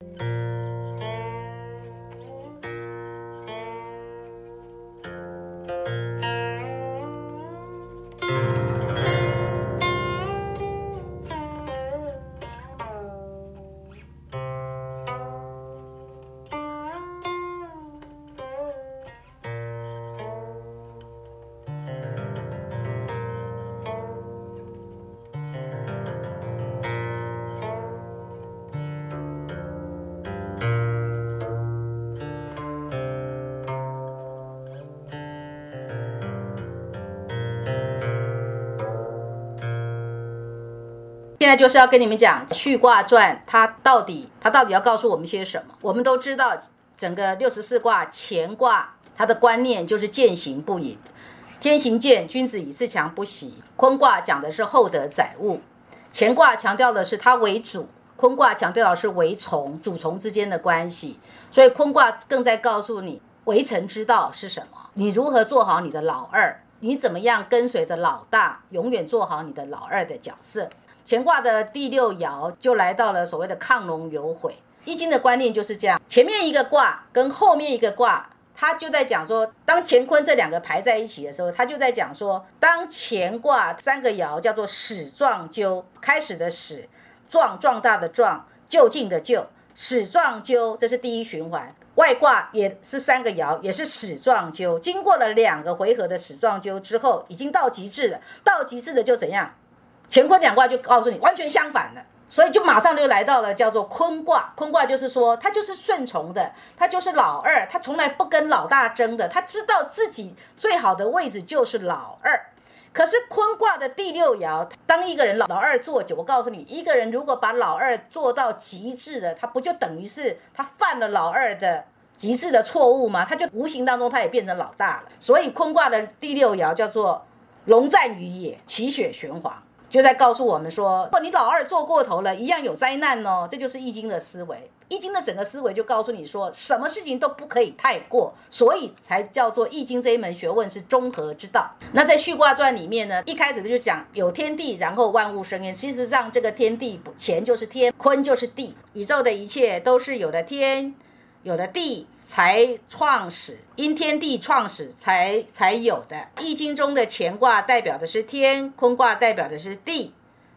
现在就是要跟你们讲《去卦传》，它到底它到底要告诉我们些什么？我们都知道，整个六十四卦乾卦，它的观念就是践行不隐，天行健，君子以自强不息。坤卦讲的是厚德载物，乾卦强调的是它为主，坤卦强调的是为从，主从之间的关系。所以坤卦更在告诉你为臣之道是什么，你如何做好你的老二，你怎么样跟随着老大，永远做好你的老二的角色。乾卦的第六爻就来到了所谓的亢龙有悔。易经的观念就是这样，前面一个卦跟后面一个卦，它就在讲说，当乾坤这两个排在一起的时候，它就在讲说，当乾卦三个爻叫做始壮究，开始的始，壮壮大的壮，就近的就，始壮究，这是第一循环。外卦也是三个爻，也是始壮究，经过了两个回合的始壮究之后，已经到极致了，到极致的就怎样？乾坤两卦就告诉你完全相反的，所以就马上就来到了叫做坤卦。坤卦就是说，他就是顺从的，他就是老二，他从来不跟老大争的，他知道自己最好的位置就是老二。可是坤卦的第六爻，当一个人老老二做久，我告诉你，一个人如果把老二做到极致的，他不就等于是他犯了老二的极致的错误吗？他就无形当中他也变成老大了。所以坤卦的第六爻叫做龙战于野，其血玄黄。就在告诉我们说，如果你老二做过头了，一样有灾难哦。这就是易经的思维，易经的整个思维就告诉你说，什么事情都不可以太过，所以才叫做易经这一门学问是中和之道。那在续卦传里面呢，一开始就讲有天地，然后万物生焉。其实上这个天地，乾就是天，坤就是地，宇宙的一切都是有的天。有的地才创始，因天地创始才才有的。易经中的乾卦代表的是天，坤卦代表的是地，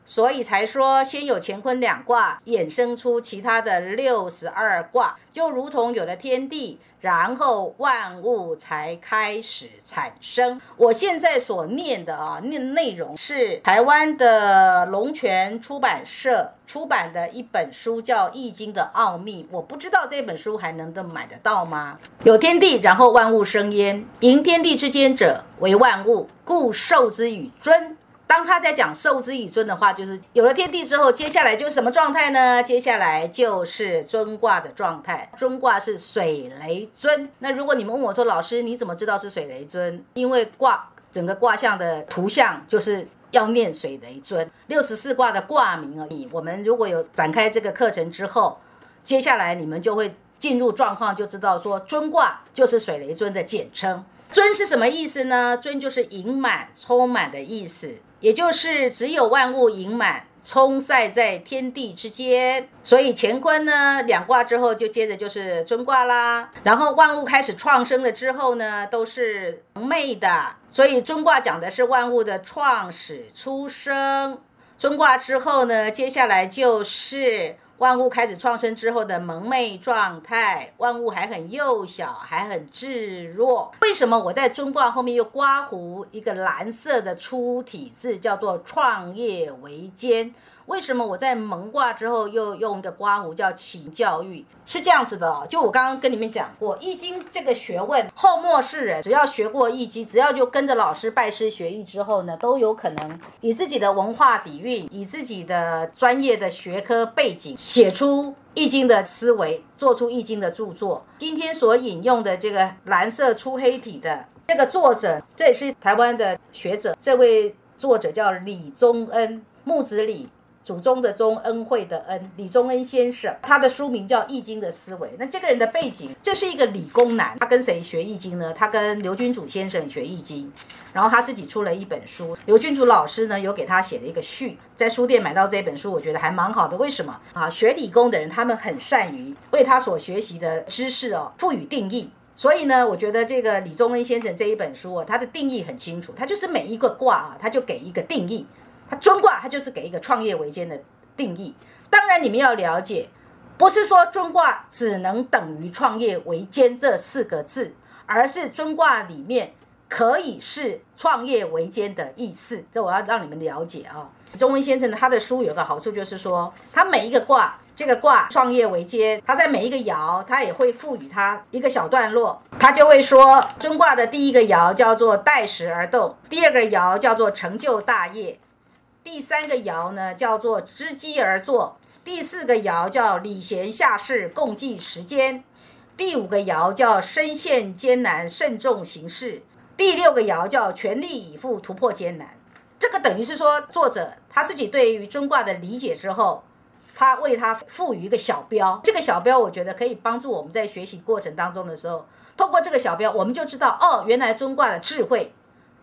所以才说先有乾坤两卦，衍生出其他的六十二卦，就如同有了天地。然后万物才开始产生。我现在所念的啊，念内容是台湾的龙泉出版社出版的一本书，叫《易经的奥秘》。我不知道这本书还能够买得到吗？有天地，然后万物生焉。迎天地之间者，为万物，故受之以尊。当他在讲受之以尊的话，就是有了天地之后，接下来就是什么状态呢？接下来就是尊卦的状态。尊卦是水雷尊。那如果你们问我说，老师你怎么知道是水雷尊？因为卦整个卦象的图像就是要念水雷尊。六十四卦的卦名而已。我们如果有展开这个课程之后，接下来你们就会进入状况，就知道说尊卦就是水雷尊的简称。尊是什么意思呢？尊就是盈满、充满的意思。也就是只有万物盈满，充塞在天地之间，所以乾坤呢两卦之后就接着就是尊卦啦。然后万物开始创生了之后呢，都是昧的，所以尊卦讲的是万物的创始出生。尊卦之后呢，接下来就是。万物开始创生之后的萌妹状态，万物还很幼小，还很稚弱。为什么我在中卦后面又刮胡一个蓝色的粗体字，叫做创业维艰？为什么我在蒙卦之后又用一个刮胡叫启教育？是这样子的哦，就我刚刚跟你们讲过，易经这个学问，后末世人只要学过易经，只要就跟着老师拜师学艺之后呢，都有可能以自己的文化底蕴，以自己的专业的学科背景，写出易经的思维，做出易经的著作。今天所引用的这个蓝色粗黑体的这个作者，这也是台湾的学者，这位作者叫李宗恩，木子李。祖宗的宗，恩惠的恩，李宗恩先生，他的书名叫《易经的思维》。那这个人的背景，这是一个理工男，他跟谁学易经呢？他跟刘君祖先生学易经，然后他自己出了一本书。刘君祖老师呢，有给他写了一个序，在书店买到这本书，我觉得还蛮好的。为什么啊？学理工的人，他们很善于为他所学习的知识哦赋予定义。所以呢，我觉得这个李宗恩先生这一本书啊，他的定义很清楚，他就是每一个卦啊，他就给一个定义。他中卦，它就是给一个创业维艰的定义。当然，你们要了解，不是说中卦只能等于创业维艰这四个字，而是中卦里面可以是创业维艰的意思。这我要让你们了解啊。中文先生他的书有个好处，就是说他每一个卦。这个卦创业为艰，他在每一个爻，他也会赋予它一个小段落，他就会说，尊卦的第一个爻叫做待时而动，第二个爻叫做成就大业，第三个爻呢叫做知机而作，第四个爻叫礼贤下士，共济时间，第五个爻叫身陷艰难，慎重行事，第六个爻叫全力以赴，突破艰难。这个等于是说，作者他自己对于尊卦的理解之后。他为他赋予一个小标，这个小标我觉得可以帮助我们在学习过程当中的时候，通过这个小标，我们就知道哦，原来尊卦的智慧，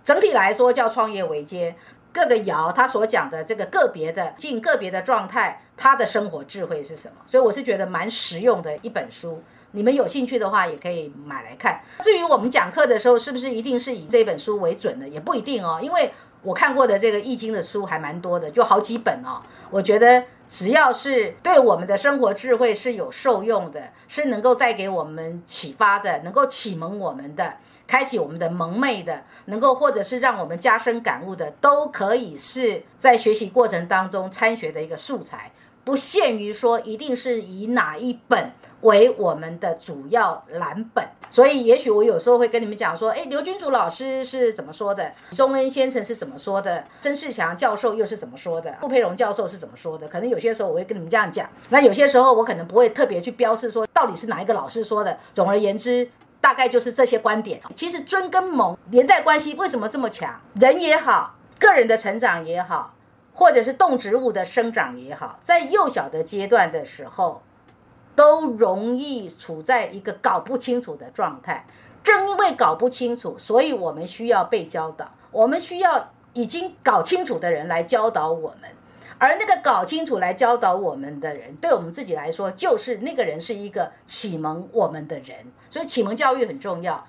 整体来说叫创业维艰，各个爻他所讲的这个个别的进个别的状态，他的生活智慧是什么？所以我是觉得蛮实用的一本书，你们有兴趣的话也可以买来看。至于我们讲课的时候是不是一定是以这本书为准的，也不一定哦，因为我看过的这个易经的书还蛮多的，就好几本哦，我觉得。只要是对我们的生活智慧是有受用的，是能够带给我们启发的，能够启蒙我们的，开启我们的蒙昧的，能够或者是让我们加深感悟的，都可以是在学习过程当中参学的一个素材。不限于说一定是以哪一本为我们的主要蓝本，所以也许我有时候会跟你们讲说，哎，刘君祖老师是怎么说的？钟恩先生是怎么说的？曾仕强教授又是怎么说的？傅佩荣教授是怎么说的？可能有些时候我会跟你们这样讲，那有些时候我可能不会特别去标示说到底是哪一个老师说的。总而言之，大概就是这些观点。其实尊跟蒙连带关系为什么这么强？人也好，个人的成长也好。或者是动植物的生长也好，在幼小的阶段的时候，都容易处在一个搞不清楚的状态。正因为搞不清楚，所以我们需要被教导，我们需要已经搞清楚的人来教导我们。而那个搞清楚来教导我们的人，对我们自己来说，就是那个人是一个启蒙我们的人。所以启蒙教育很重要。